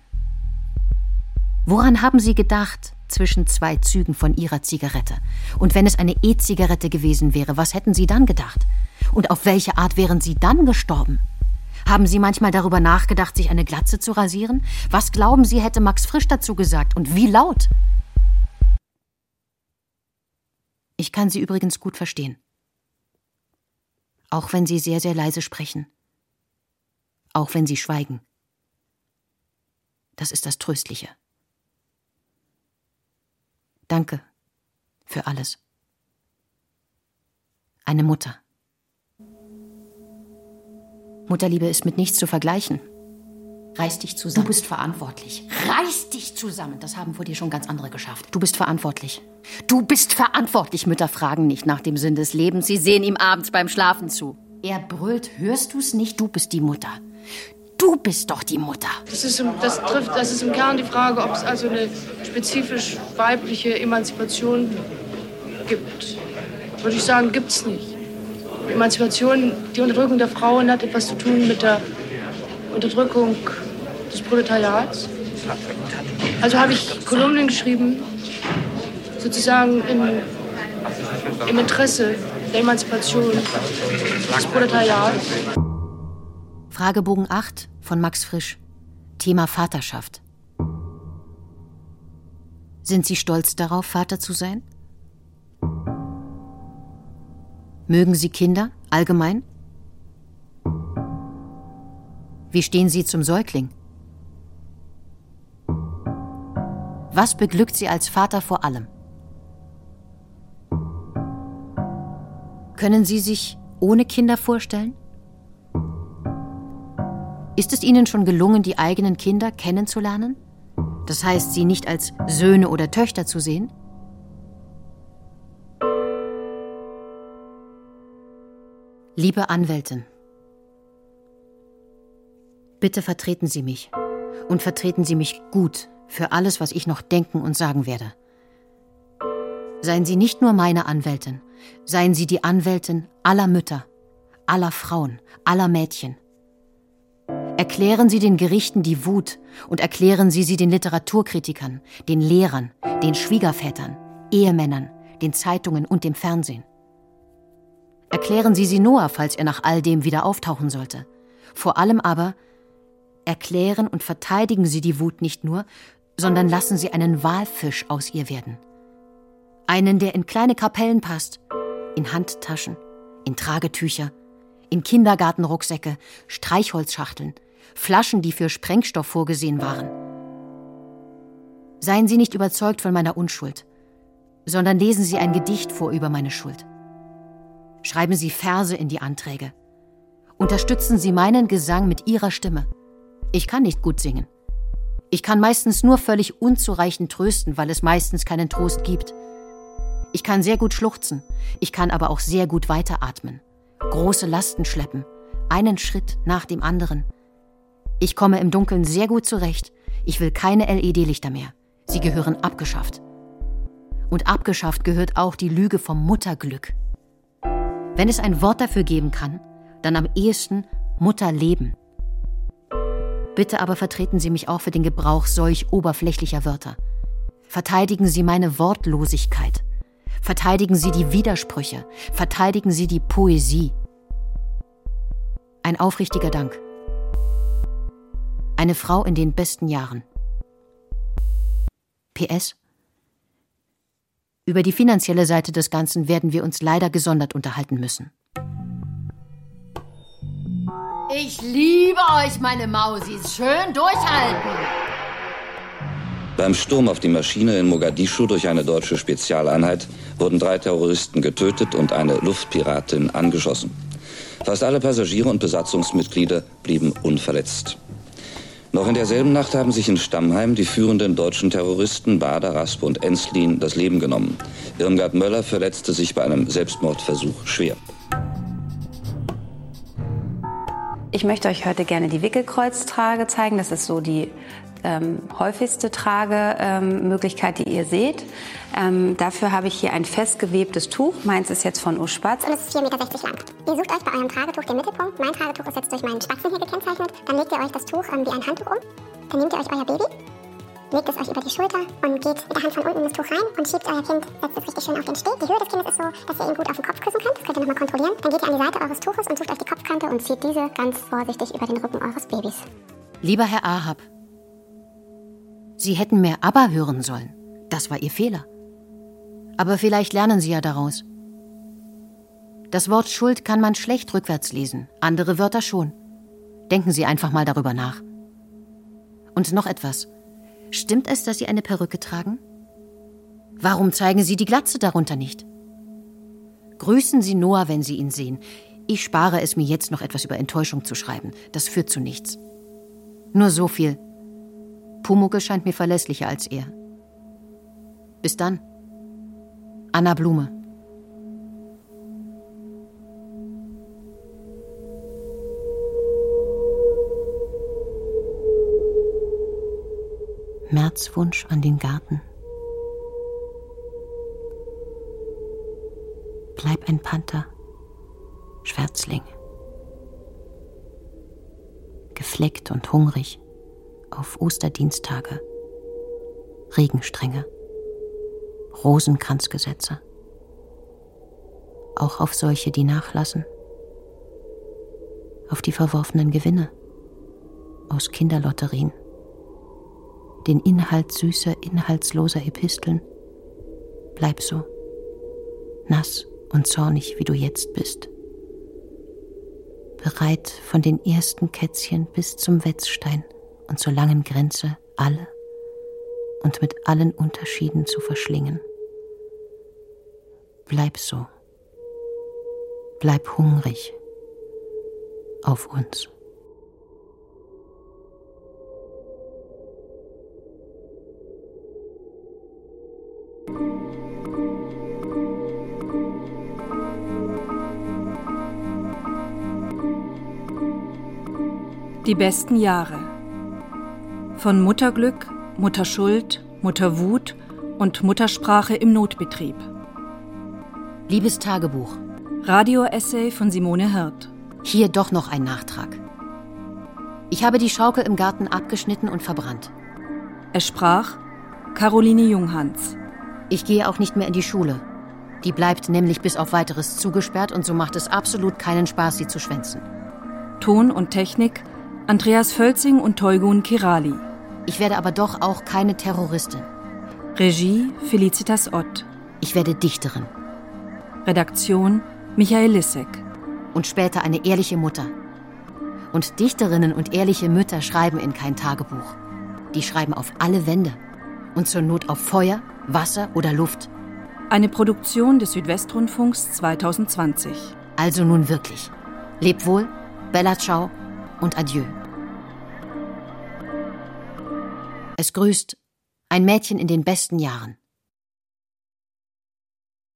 Woran haben Sie gedacht zwischen zwei Zügen von Ihrer Zigarette? Und wenn es eine E-Zigarette gewesen wäre, was hätten Sie dann gedacht? Und auf welche Art wären Sie dann gestorben? Haben Sie manchmal darüber nachgedacht, sich eine Glatze zu rasieren? Was glauben Sie, hätte Max Frisch dazu gesagt und wie laut? Ich kann Sie übrigens gut verstehen. Auch wenn Sie sehr, sehr leise sprechen. Auch wenn Sie schweigen. Das ist das Tröstliche. Danke für alles. Eine Mutter. Mutterliebe ist mit nichts zu vergleichen. Reiß dich zusammen. Du bist verantwortlich. Reiß dich zusammen. Das haben vor dir schon ganz andere geschafft. Du bist verantwortlich. Du bist verantwortlich. Mütter fragen nicht nach dem Sinn des Lebens. Sie sehen ihm abends beim Schlafen zu. Er brüllt. Hörst du's nicht? Du bist die Mutter. Du bist doch die Mutter. Das ist, im, das trifft, das ist im Kern die Frage, ob es also eine spezifisch weibliche Emanzipation gibt. Würde ich sagen, gibt es nicht. Emanzipation, die Unterdrückung der Frauen hat etwas zu tun mit der Unterdrückung des Proletariats. Also habe ich Kolumnen geschrieben, sozusagen im, im Interesse der Emanzipation des Proletariats. Fragebogen 8 von Max Frisch. Thema Vaterschaft. Sind Sie stolz darauf, Vater zu sein? Mögen Sie Kinder allgemein? Wie stehen Sie zum Säugling? Was beglückt Sie als Vater vor allem? Können Sie sich ohne Kinder vorstellen? Ist es Ihnen schon gelungen, die eigenen Kinder kennenzulernen? Das heißt, sie nicht als Söhne oder Töchter zu sehen? Liebe Anwältin, bitte vertreten Sie mich und vertreten Sie mich gut für alles, was ich noch denken und sagen werde. Seien Sie nicht nur meine Anwältin, seien Sie die Anwältin aller Mütter, aller Frauen, aller Mädchen. Erklären Sie den Gerichten die Wut und erklären Sie sie den Literaturkritikern, den Lehrern, den Schwiegervätern, Ehemännern, den Zeitungen und dem Fernsehen. Erklären Sie sie Noah, falls er nach all dem wieder auftauchen sollte. Vor allem aber erklären und verteidigen Sie die Wut nicht nur, sondern lassen Sie einen Walfisch aus ihr werden. Einen, der in kleine Kapellen passt, in Handtaschen, in Tragetücher, in Kindergartenrucksäcke, Streichholzschachteln, Flaschen, die für Sprengstoff vorgesehen waren. Seien Sie nicht überzeugt von meiner Unschuld, sondern lesen Sie ein Gedicht vor über meine Schuld. Schreiben Sie Verse in die Anträge. Unterstützen Sie meinen Gesang mit Ihrer Stimme. Ich kann nicht gut singen. Ich kann meistens nur völlig unzureichend trösten, weil es meistens keinen Trost gibt. Ich kann sehr gut schluchzen, ich kann aber auch sehr gut weiteratmen, große Lasten schleppen, einen Schritt nach dem anderen. Ich komme im Dunkeln sehr gut zurecht. Ich will keine LED-Lichter mehr. Sie gehören abgeschafft. Und abgeschafft gehört auch die Lüge vom Mutterglück. Wenn es ein Wort dafür geben kann, dann am ehesten Mutterleben. Bitte aber vertreten Sie mich auch für den Gebrauch solch oberflächlicher Wörter. Verteidigen Sie meine Wortlosigkeit. Verteidigen Sie die Widersprüche. Verteidigen Sie die Poesie. Ein aufrichtiger Dank. Eine Frau in den besten Jahren. PS. Über die finanzielle Seite des Ganzen werden wir uns leider gesondert unterhalten müssen. Ich liebe euch, meine Mausis. Schön durchhalten. Beim Sturm auf die Maschine in Mogadischu durch eine deutsche Spezialeinheit wurden drei Terroristen getötet und eine Luftpiratin angeschossen. Fast alle Passagiere und Besatzungsmitglieder blieben unverletzt. Noch in derselben Nacht haben sich in Stammheim die führenden deutschen Terroristen Bader, Raspe und Enslin das Leben genommen. Irmgard Möller verletzte sich bei einem Selbstmordversuch schwer. Ich möchte euch heute gerne die Wickelkreuztrage zeigen. Das ist so die ähm, häufigste Tragemöglichkeit, ähm, die ihr seht. Ähm, dafür habe ich hier ein festgewebtes Tuch. Meins ist jetzt von Uspatz. Und es ist 4,60 Meter lang. Ihr sucht euch bei eurem Tragetuch den Mittelpunkt. Mein Tragetuch ist jetzt durch meinen Spatzen hier gekennzeichnet. Dann legt ihr euch das Tuch ähm, wie ein Handtuch um. Dann nehmt ihr euch euer Baby, legt es euch über die Schulter und geht mit der Hand von unten in das Tuch rein und schiebt euer Kind, setzt es richtig schön auf den Steg. Die Höhe des Kindes ist so, dass ihr ihn gut auf den Kopf küssen könnt. Das könnt ihr nochmal kontrollieren. Dann geht ihr an die Seite eures Tuches und sucht euch die Kopfkante und zieht diese ganz vorsichtig über den Rücken eures Babys. Lieber Herr Ahab, Sie hätten mehr Aber hören sollen. Das war Ihr Fehler. Aber vielleicht lernen Sie ja daraus. Das Wort Schuld kann man schlecht rückwärts lesen, andere Wörter schon. Denken Sie einfach mal darüber nach. Und noch etwas. Stimmt es, dass Sie eine Perücke tragen? Warum zeigen Sie die Glatze darunter nicht? Grüßen Sie Noah, wenn Sie ihn sehen. Ich spare es mir jetzt noch etwas über Enttäuschung zu schreiben. Das führt zu nichts. Nur so viel. Pumuckel scheint mir verlässlicher als er. Bis dann. Anna Blume. Märzwunsch an den Garten. Bleib ein Panther, Schwärzling. Gefleckt und hungrig auf Osterdienstage, Regenstränge, Rosenkranzgesetze, auch auf solche, die nachlassen, auf die verworfenen Gewinne. Aus Kinderlotterien, den Inhalt süßer, inhaltsloser Episteln. Bleib so, nass und zornig, wie du jetzt bist. Bereit von den ersten Kätzchen bis zum Wetzstein und zur langen Grenze alle und mit allen Unterschieden zu verschlingen. Bleib so. Bleib hungrig auf uns. Die besten Jahre von Mutterglück, Mutterschuld, Mutterwut und Muttersprache im Notbetrieb. Liebes Tagebuch. Radio-Essay von Simone Hirt. Hier doch noch ein Nachtrag. Ich habe die Schaukel im Garten abgeschnitten und verbrannt. Es sprach Caroline Junghans. Ich gehe auch nicht mehr in die Schule. Die bleibt nämlich bis auf weiteres zugesperrt und so macht es absolut keinen Spaß, sie zu schwänzen. Ton und Technik Andreas Völzing und Teugun Kirali. Ich werde aber doch auch keine Terroristin. Regie Felicitas Ott. Ich werde Dichterin. Redaktion Michael Lissek. Und später eine ehrliche Mutter. Und Dichterinnen und ehrliche Mütter schreiben in kein Tagebuch. Die schreiben auf alle Wände. Und zur Not auf Feuer, Wasser oder Luft. Eine Produktion des Südwestrundfunks 2020. Also nun wirklich. Leb wohl, Bella Ciao und Adieu. Es grüßt ein Mädchen in den besten Jahren.